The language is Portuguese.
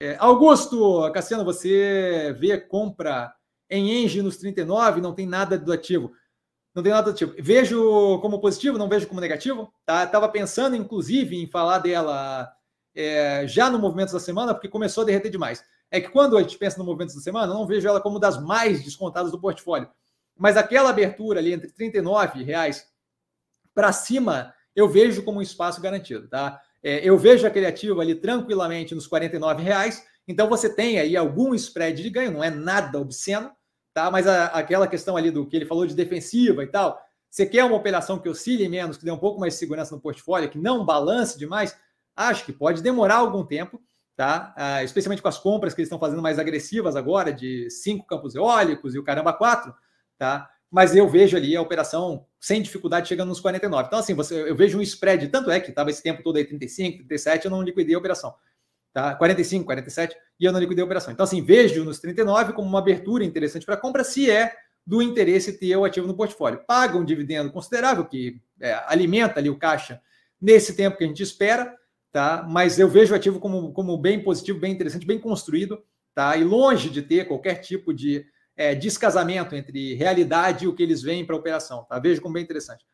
É, Augusto, Cassiano, você vê compra em Engie nos 39, não tem nada do ativo. Não tem nada do ativo. Vejo como positivo, não vejo como negativo. Tá? Tava pensando, inclusive, em falar dela é, já no Movimentos da Semana, porque começou a derreter demais. É que quando a gente pensa no Movimentos da Semana, eu não vejo ela como das mais descontadas do portfólio. Mas aquela abertura ali entre R$ reais para cima, eu vejo como um espaço garantido. Tá? É, eu vejo aquele ativo ali tranquilamente nos R$ reais. Então você tem aí algum spread de ganho, não é nada obsceno, tá? Mas a, aquela questão ali do que ele falou de defensiva e tal, você quer uma operação que oscile menos, que dê um pouco mais de segurança no portfólio, que não balance demais, acho que pode demorar algum tempo, tá? Ah, especialmente com as compras que eles estão fazendo mais agressivas agora, de cinco campos eólicos e o caramba quatro, tá? Mas eu vejo ali a operação sem dificuldade chegando nos 49. Então, assim, você, eu vejo um spread, tanto é que estava esse tempo todo aí 35, 37, eu não liquidei a operação tá? 45, 47, e eu não liquidei a operação. Então, assim, vejo nos 39 como uma abertura interessante para compra, se é do interesse ter o ativo no portfólio. Paga um dividendo considerável, que é, alimenta ali o caixa nesse tempo que a gente espera, tá? Mas eu vejo o ativo como, como bem positivo, bem interessante, bem construído, tá? E longe de ter qualquer tipo de é, descasamento entre realidade e o que eles veem para a operação, tá? Vejo como bem interessante.